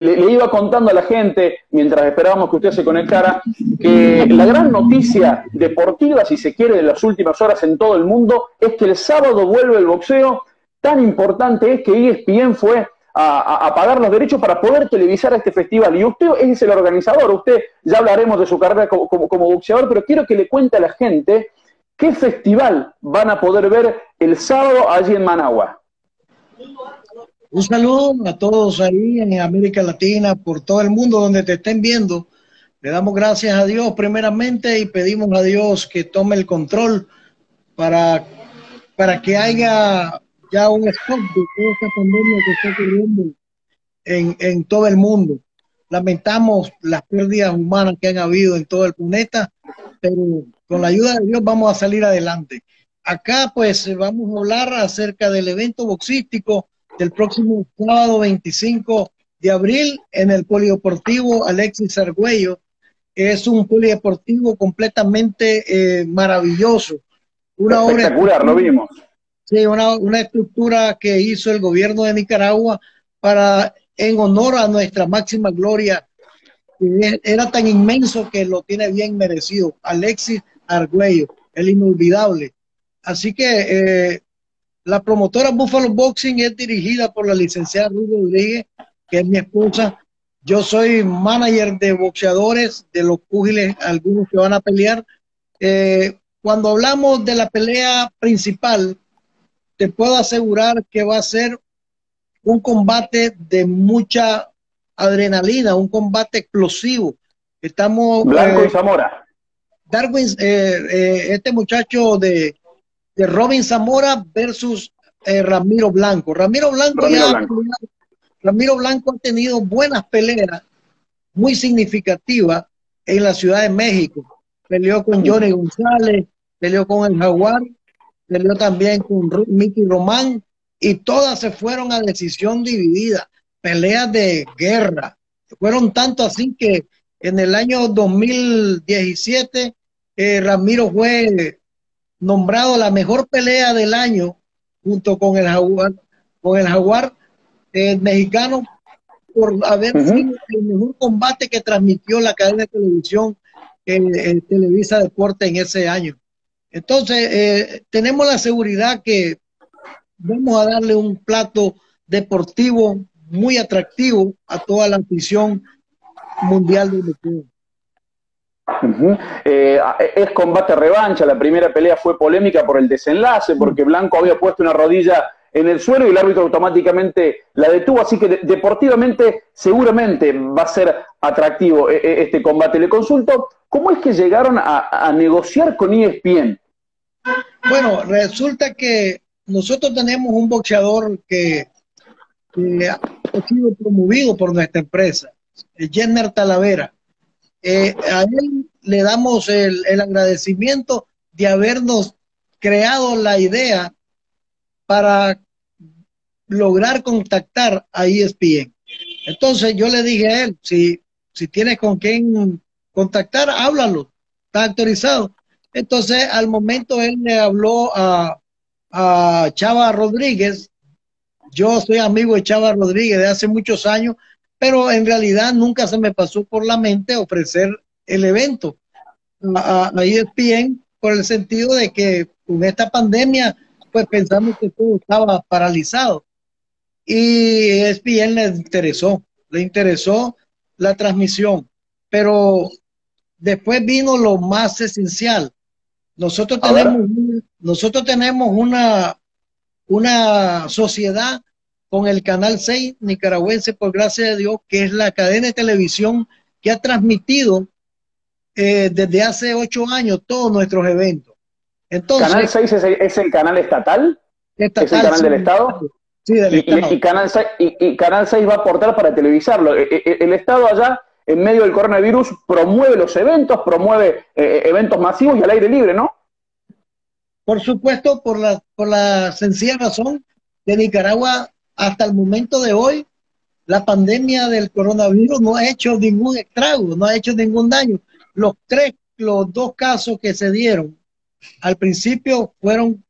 le, iba contando a la gente, mientras esperábamos que usted se conectara, que la gran noticia deportiva, si se quiere, de las últimas horas en todo el mundo, es que el sábado vuelve el boxeo. Tan importante es que ESPN fue a, pagar los derechos para poder televisar este festival. Y usted es el organizador, usted ya hablaremos de su carrera como, como boxeador, pero quiero que le cuente a la gente qué festival van a poder ver el sábado allí en Managua. Un saludo a todos ahí en América Latina, por todo el mundo donde te estén viendo. Le damos gracias a Dios primeramente y pedimos a Dios que tome el control para, para que haya ya un stop de toda esta pandemia que está ocurriendo en, en todo el mundo. Lamentamos las pérdidas humanas que han habido en todo el planeta, pero con la ayuda de Dios vamos a salir adelante. Acá pues vamos a hablar acerca del evento boxístico del próximo sábado 25 de abril en el Polideportivo Alexis Argüello. Es un polideportivo completamente eh, maravilloso. Una Espectacular, lo vimos. Sí, una, una estructura que hizo el gobierno de Nicaragua para, en honor a nuestra máxima gloria. Era tan inmenso que lo tiene bien merecido. Alexis Argüello, el inolvidable. Así que eh, la promotora Buffalo Boxing es dirigida por la licenciada Ruth Rodríguez, que es mi esposa. Yo soy manager de boxeadores, de los púgiles, algunos que van a pelear. Eh, cuando hablamos de la pelea principal, te puedo asegurar que va a ser un combate de mucha adrenalina, un combate explosivo. Estamos. Blanco y eh, Zamora. Darwin, eh, este muchacho de de Robin Zamora versus eh, Ramiro Blanco. Ramiro Blanco, Ramiro Blanco. ha tenido buenas peleas muy significativas en la Ciudad de México. Peleó con Johnny González, peleó con el Jaguar, peleó también con Mickey Román y todas se fueron a decisión dividida, peleas de guerra. Fueron tanto así que en el año 2017 eh, Ramiro fue nombrado la mejor pelea del año junto con el Jaguar, con el Jaguar eh, mexicano por haber sido el mejor combate que transmitió la cadena de televisión en, Televisa Deporte en ese año. Entonces, eh, tenemos la seguridad que vamos a darle un plato deportivo muy atractivo a toda la afición mundial Eh, es combate revancha, la primera pelea fue polémica por el desenlace, porque Blanco había puesto una rodilla en el suelo y el árbitro automáticamente la detuvo, así que deportivamente seguramente va a ser atractivo e, e, este combate. Le consulto, ¿cómo es que llegaron a, negociar con ESPN? Bueno, resulta que nosotros tenemos un boxeador que, ha sido promovido por nuestra empresa, Jenner Talavera. Eh, a él le damos el, agradecimiento de habernos creado la idea para lograr contactar a ESPN. Entonces yo le dije a él, si, si tienes con quién contactar, háblalo, está autorizado. Entonces al momento él le habló a, a Chava Rodríguez, yo soy amigo de Chava Rodríguez de hace muchos años, pero en realidad nunca se me pasó por la mente ofrecer el evento a, a ESPN por el sentido de que con esta pandemia pues pensamos que todo estaba paralizado y ESPN le interesó, le interesó la transmisión, pero después vino lo más esencial. Nosotros tenemos, nosotros tenemos una, una sociedad con el Canal 6 nicaragüense, por gracia de Dios, que es la cadena de televisión que ha transmitido eh, desde hace ocho años todos nuestros eventos. Entonces, ¿Canal 6 es el, canal estatal? ¿Es el canal del Estado? Sí, del y, Estado. Y, Canal 6, y, Canal 6 va a aportar para televisarlo. E, e, el Estado allá, en medio del coronavirus, promueve los eventos, promueve eh, eventos masivos y al aire libre, ¿no? Por supuesto, por la, por la sencilla razón que Nicaragua hasta el momento de hoy, la pandemia del coronavirus no ha hecho ningún estrago, no ha hecho ningún daño. Los tres, los dos casos que se dieron al principio fueron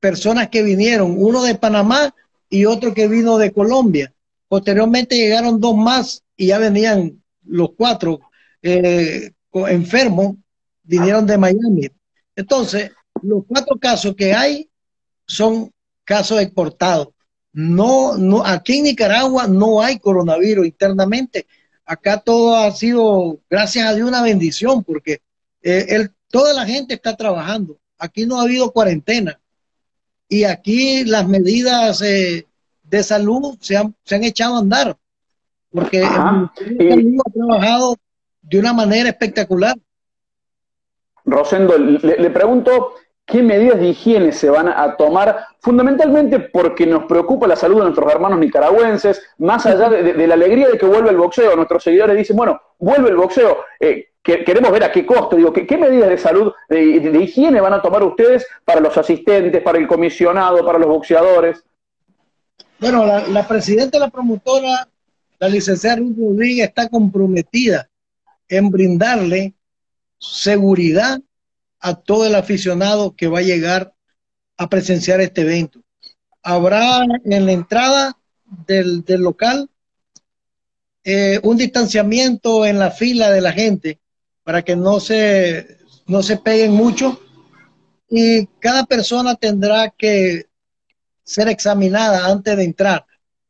personas que vinieron, uno de Panamá y otro que vino de Colombia. Posteriormente llegaron dos más y ya venían los cuatro eh, enfermos, vinieron de Miami. Entonces, los cuatro casos que hay son casos exportados. No, no, aquí en Nicaragua no hay coronavirus internamente. Acá todo ha sido, gracias a Dios, una bendición, porque eh, toda la gente está trabajando. Aquí no ha habido cuarentena. Y aquí las medidas eh, de salud se han, se han echado a andar. Porque el ha trabajado de una manera espectacular. Rosendo, le, pregunto qué medidas de higiene se van a tomar, fundamentalmente porque nos preocupa la salud de nuestros hermanos nicaragüenses, más allá de, la alegría de que vuelva el boxeo. Nuestros seguidores dicen, bueno, vuelve el boxeo. Eh, queremos ver a qué costo, digo, ¿qué, medidas de salud, de, de, higiene van a tomar ustedes para los asistentes, para el comisionado, para los boxeadores? Bueno, la, presidenta de la promotora, la licenciada Ruth Rodríguez, está comprometida en brindarle seguridad a todo el aficionado que va a llegar a presenciar este evento. Habrá en la entrada del, local eh, un distanciamiento en la fila de la gente para que no se, no se peguen mucho y cada persona tendrá que ser examinada antes de entrar.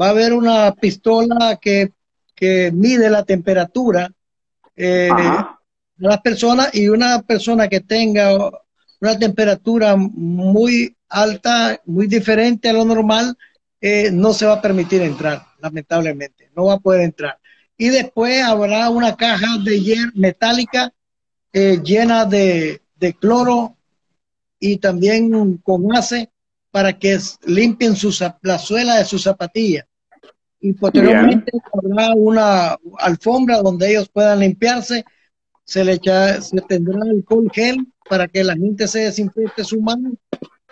Va a haber una pistola que, mide la temperatura eh, las personas y una persona que tenga una temperatura muy alta, muy diferente a lo normal, eh, no se va a permitir entrar, lamentablemente, no va a poder entrar. Y después habrá una caja de hierro metálica eh, llena de, de, cloro y también con ace para que limpien la suela de sus zapatillas. Y posteriormente habrá una alfombra donde ellos puedan limpiarse. Se le echa, se tendrá alcohol gel para que la gente se desinfecte su mano.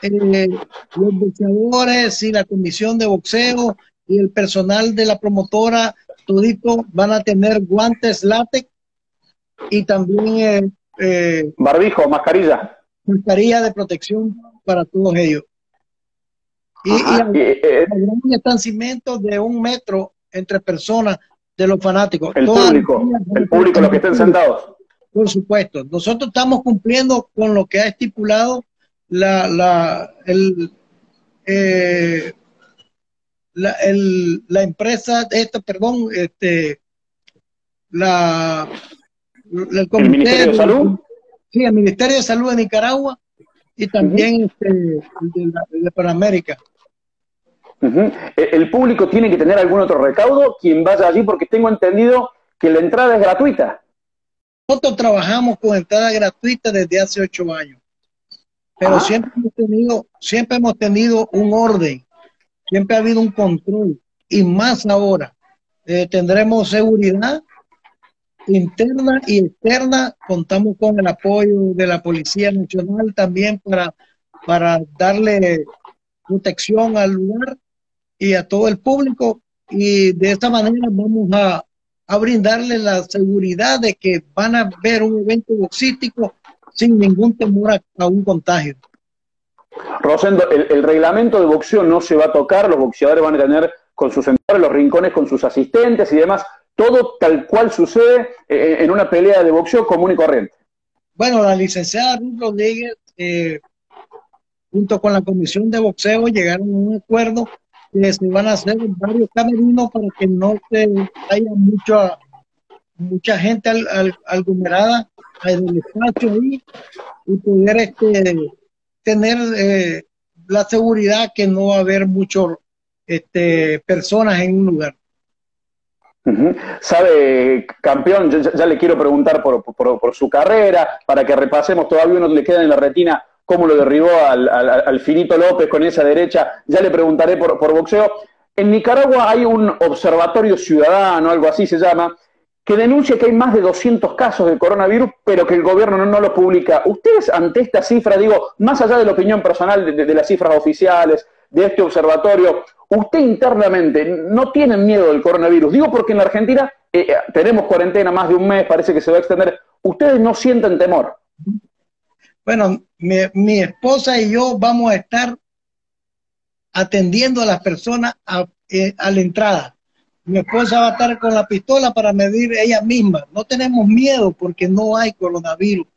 Eh, los boxeadores y la comisión de boxeo y el personal de la promotora, todito van a tener guantes látex y también eh, eh, barbijo, mascarilla. Mascarilla de protección para todos ellos. Y, y eh, de un metro entre personas de los fanáticos. El público, el público, los que estén sentados. Por supuesto. Nosotros estamos cumpliendo con lo que ha estipulado la, la, el, eh, la, el, la empresa, esto, perdón, este, la, el, Ministerio de Salud. Sí, el Ministerio de Salud de Nicaragua y también este, de, de Panamérica. E, ¿El público tiene que tener algún otro recaudo? Quien vaya allí, porque tengo entendido que la entrada es gratuita. Nosotros trabajamos con entrada gratuita desde hace ocho años, pero siempre hemos tenido, siempre hemos tenido un orden, siempre ha habido un control. Y más ahora eh, tendremos seguridad interna y externa. Contamos con el apoyo de la Policía Nacional también para, para darle protección al lugar y a todo el público. Y de esta manera vamos a, a brindarle la seguridad de que van a ver un evento boxístico sin ningún temor a, un contagio. Rosendo, el, reglamento de boxeo no se va a tocar, los boxeadores van a tener con sus sentadores, los rincones con sus asistentes y demás, todo tal cual sucede eh, en una pelea de boxeo común y corriente. Bueno, la licenciada Ruth Rodríguez, eh, junto con la comisión de boxeo, llegaron a un acuerdo se van a hacer varios camerinos para que no se haya mucha mucha gente al, aglomerada en el espacio ahí y poder este, tener eh, la seguridad que no va a haber muchas este, personas en un lugar. Sabe, campeón, ya, le quiero preguntar por, por, por, su carrera, para que repasemos, todavía uno le queda en la retina cómo lo derribó al, Finito López con esa derecha, ya le preguntaré por, boxeo. En Nicaragua hay un observatorio ciudadano, algo así se llama, que denuncia que hay más de 200 casos de coronavirus, pero que el gobierno no, lo publica. Ustedes ante esta cifra, digo, más allá de la opinión personal de, las cifras oficiales, de este observatorio, usted internamente no tienen miedo del coronavirus. Digo porque en la Argentina eh, eh, tenemos cuarentena más de un mes, parece que se va a extender. Ustedes no sienten temor. Bueno, mi, esposa y yo vamos a estar atendiendo a las personas a, eh, la entrada. mi esposa va a estar con la pistola para medir ella misma. No tenemos miedo porque no hay coronavirus.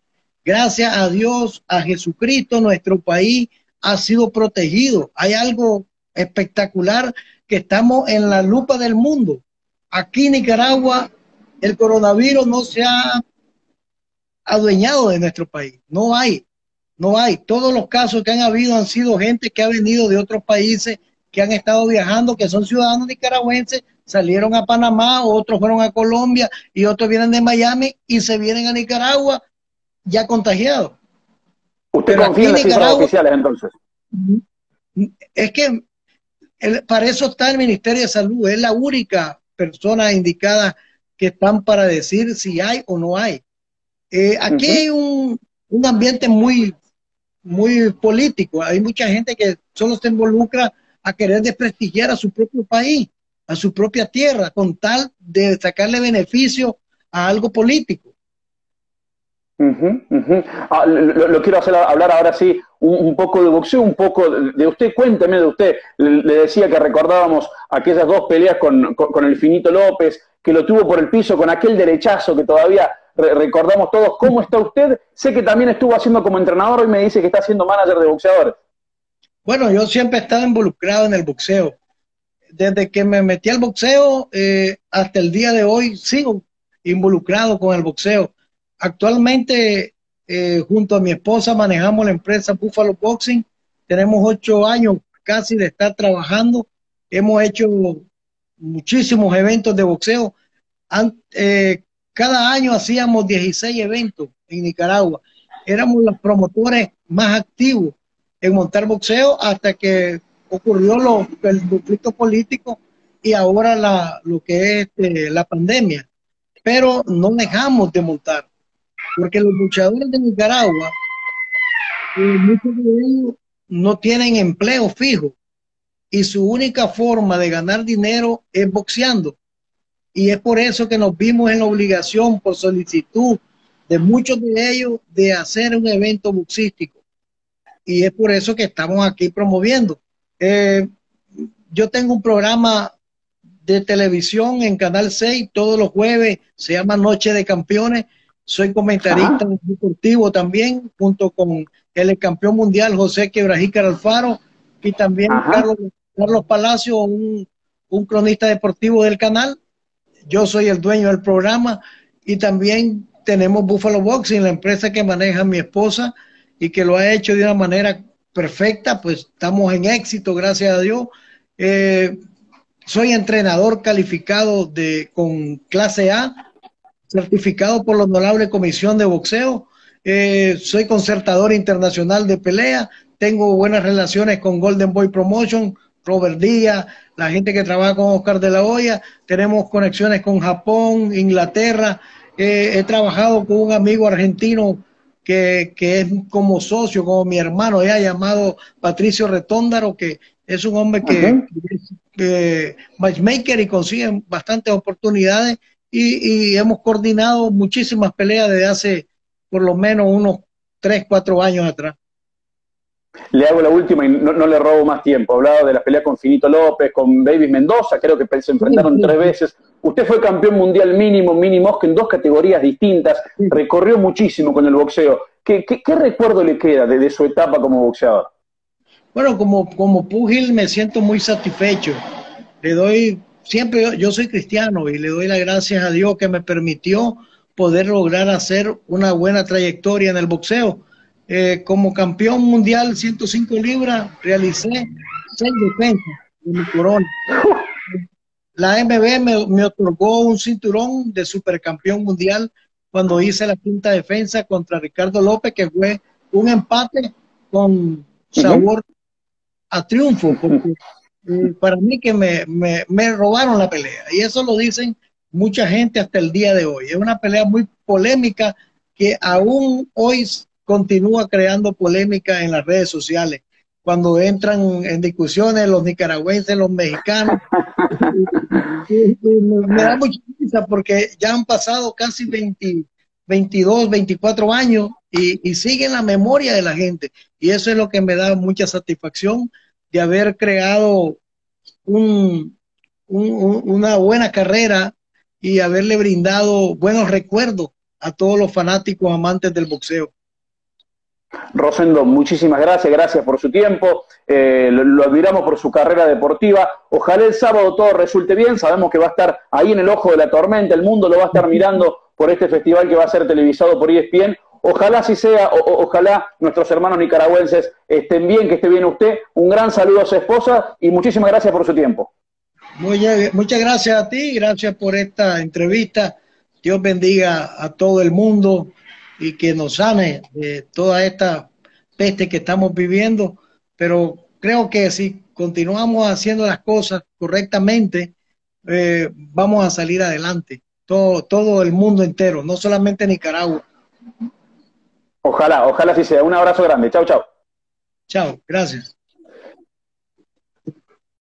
Gracias a Dios, a Jesucristo, nuestro país ha sido protegido. Hay algo espectacular que estamos en la lupa del mundo. Aquí Nicaragua el coronavirus no se ha adueñado de nuestro país. No hay, no hay. Todos los casos que han habido han sido gente que ha venido de otros países, que han estado viajando, que son ciudadanos nicaragüenses, salieron a Panamá, otros fueron a Colombia y otros vienen de Miami y se vienen a Nicaragua ya contagiados. ¿Usted confía en las cifras oficiales entonces? Es que para eso está el Ministerio de Salud, es la única persona indicada que están para decir si hay o no hay. Eh, aquí hay un, un, ambiente muy, muy político, hay mucha gente que solo se involucra a querer desprestigiar a su propio país, a su propia tierra, con tal de sacarle beneficio a algo político. Ah, lo, quiero hacer hablar ahora sí un, poco de boxeo, un poco de, usted. Cuénteme de usted. Le, decía que recordábamos aquellas dos peleas con, el Finito López, que lo tuvo por el piso con aquel derechazo que todavía recordamos todos. ¿Cómo está usted? Sé que también estuvo haciendo como entrenador y me dice que está siendo manager de boxeadores. Bueno, yo siempre he estado involucrado en el boxeo. Desde que me metí al boxeo eh, hasta el día de hoy sigo involucrado con el boxeo Actualmente, eh, junto a mi esposa, manejamos la empresa Buffalo Boxing. Tenemos ocho años casi de estar trabajando. Hemos hecho muchísimos eventos de boxeo. Eh, cada año hacíamos 16 eventos en Nicaragua. Éramos los promotores más activos en montar boxeo hasta que ocurrió el conflicto político y ahora lo que es este, la pandemia. Pero no dejamos de montar porque los luchadores de Nicaragua, eh, muchos de ellos no tienen empleo fijo y su única forma de ganar dinero es boxeando. Y es por eso que nos vimos en obligación, por solicitud de muchos de ellos, de hacer un evento boxístico. Y es por eso que estamos aquí promoviendo. Eh, yo tengo un programa de televisión en Canal 6 todos los jueves, se llama Noche de Campeones, soy comentarista deportivo también, junto con el campeón mundial José Quebrajícar Alfaro y también Carlos, Carlos Palacio, un, cronista deportivo del canal. Yo soy el dueño del programa y también tenemos Buffalo Boxing, la empresa que maneja mi esposa y que lo ha hecho de una manera perfecta, pues estamos en éxito, gracias a Dios. Eh, soy entrenador calificado de, con clase A certificado por la Honorable Comisión de Boxeo. Eh, soy concertador internacional de pelea. Tengo buenas relaciones con Golden Boy Promotion, Robert Díaz, la gente que trabaja con Oscar de la Hoya. Tenemos conexiones con Japón, Inglaterra. Eh, he trabajado con un amigo argentino que, es como socio, como mi hermano, llamado Patricio Retóndaro, que es un hombre que, es eh, matchmaker y consigue bastantes oportunidades y, hemos coordinado muchísimas peleas desde hace por lo menos unos 3, 4 años atrás. Le hago la última y no, le robo más tiempo. Hablaba de la pelea con Finito López, con Davis Mendoza, creo que se enfrentaron tres veces. Usted fue campeón mundial mínimo, mínimo, en dos categorías distintas, recorrió muchísimo con el boxeo. ¿Qué, qué, recuerdo le queda de, de, su etapa como boxeador? Bueno, como, como pugil me siento muy satisfecho. Le doy siempre yo, soy cristiano y le doy las gracias a Dios que me permitió poder lograr hacer una buena trayectoria en el boxeo. Eh, como campeón mundial 105 libras, realicé seis defensas de mi corona. La MB me, me, otorgó un cinturón de supercampeón mundial cuando hice la quinta defensa contra Ricardo López, que fue un empate con sabor a triunfo, porque para mí que me, me, robaron la pelea. Y eso lo dicen mucha gente hasta el día de hoy. Es una pelea muy polémica que aún hoy continúa creando polémica en las redes sociales. Cuando entran en discusiones los nicaragüenses, los mexicanos, me, da mucha risa porque ya han pasado casi 20, 22, 24 años y, y siguen la memoria de la gente. Y eso es lo que me da mucha satisfacción de haber creado un, una buena carrera y haberle brindado buenos recuerdos a todos los fanáticos amantes del boxeo. Rosendo, muchísimas gracias, gracias por su tiempo, eh, lo, admiramos por su carrera deportiva. Ojalá el sábado todo resulte bien, sabemos que va a estar ahí en el ojo de la tormenta, el mundo lo va a estar mirando por este festival que va a ser televisado por ESPN. Ojalá así sea, ojalá nuestros hermanos nicaragüenses estén bien, que esté bien usted. Un gran saludo a su esposa y muchísimas gracias por su tiempo. muchas gracias a ti, gracias por esta entrevista. Dios bendiga a todo el mundo y que nos sane de toda esta peste que estamos viviendo, pero creo que si continuamos haciendo las cosas correctamente, eh, vamos a salir adelante, todo, todo el mundo entero, no solamente Nicaragua. Ojalá, ojalá así sea. Un abrazo grande. Chao, chao. Chao, gracias.